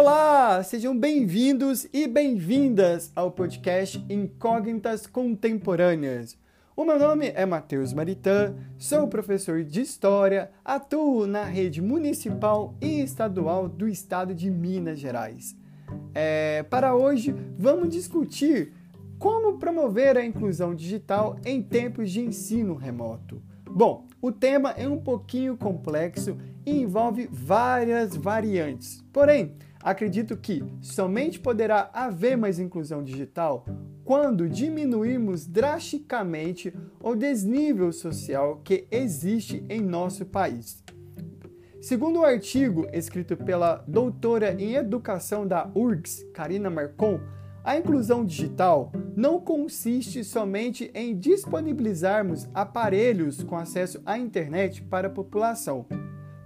Olá, sejam bem-vindos e bem-vindas ao podcast Incógnitas Contemporâneas. O meu nome é Matheus Maritã, sou professor de História, atuo na rede municipal e estadual do estado de Minas Gerais. É, para hoje, vamos discutir como promover a inclusão digital em tempos de ensino remoto. Bom, o tema é um pouquinho complexo e envolve várias variantes. Porém, acredito que somente poderá haver mais inclusão digital quando diminuirmos drasticamente o desnível social que existe em nosso país. Segundo o um artigo escrito pela doutora em educação da URGS, Karina Marcon, a inclusão digital não consiste somente em disponibilizarmos aparelhos com acesso à internet para a população.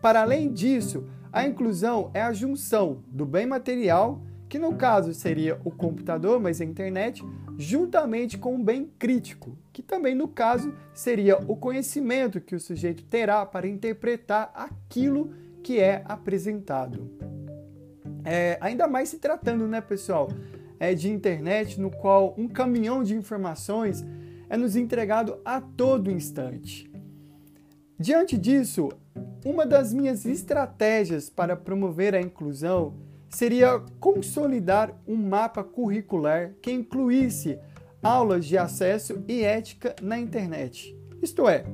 Para além disso, a inclusão é a junção do bem material, que no caso seria o computador, mas a internet, juntamente com o bem crítico, que também no caso seria o conhecimento que o sujeito terá para interpretar aquilo que é apresentado. É, ainda mais se tratando, né, pessoal, é, de internet no qual um caminhão de informações é nos entregado a todo instante. Diante disso, uma das minhas estratégias para promover a inclusão seria consolidar um mapa curricular que incluísse aulas de acesso e ética na internet. Isto é,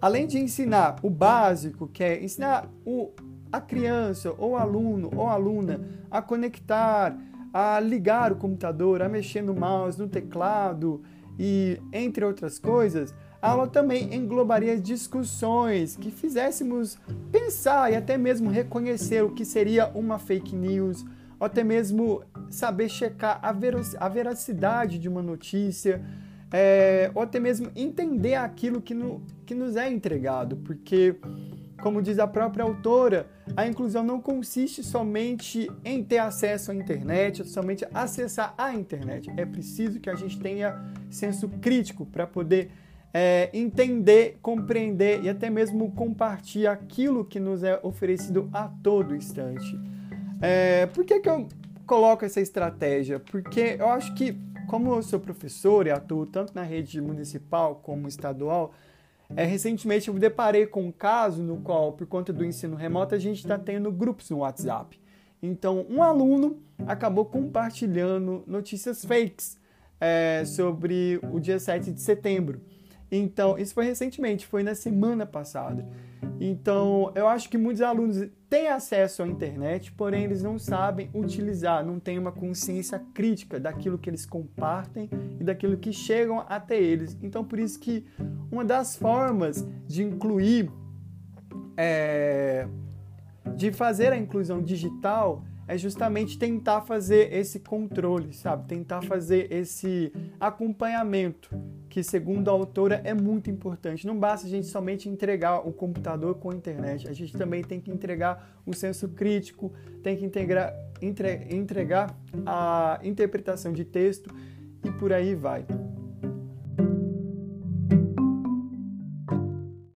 além de ensinar o básico, que é ensinar o, a criança ou aluno ou aluna a conectar a ligar o computador, a mexer no mouse, no teclado e entre outras coisas, a aula também englobaria discussões que fizéssemos pensar e até mesmo reconhecer o que seria uma fake news, ou até mesmo saber checar a veracidade de uma notícia, é, ou até mesmo entender aquilo que, no, que nos é entregado, porque como diz a própria autora, a inclusão não consiste somente em ter acesso à internet, somente acessar a internet. É preciso que a gente tenha senso crítico para poder é, entender, compreender e até mesmo compartilhar aquilo que nos é oferecido a todo instante. É, por que, que eu coloco essa estratégia? Porque eu acho que, como eu sou professor e atuo tanto na rede municipal como estadual, é, recentemente eu me deparei com um caso no qual, por conta do ensino remoto, a gente está tendo grupos no WhatsApp. Então, um aluno acabou compartilhando notícias fakes é, sobre o dia 7 de setembro. Então, isso foi recentemente, foi na semana passada. Então, eu acho que muitos alunos têm acesso à internet, porém eles não sabem utilizar, não têm uma consciência crítica daquilo que eles compartem e daquilo que chegam até eles. Então, por isso que uma das formas de incluir, é, de fazer a inclusão digital é justamente tentar fazer esse controle, sabe? Tentar fazer esse acompanhamento, que segundo a autora é muito importante. Não basta a gente somente entregar o computador com a internet, a gente também tem que entregar o senso crítico, tem que integrar, entre, entregar a interpretação de texto e por aí vai.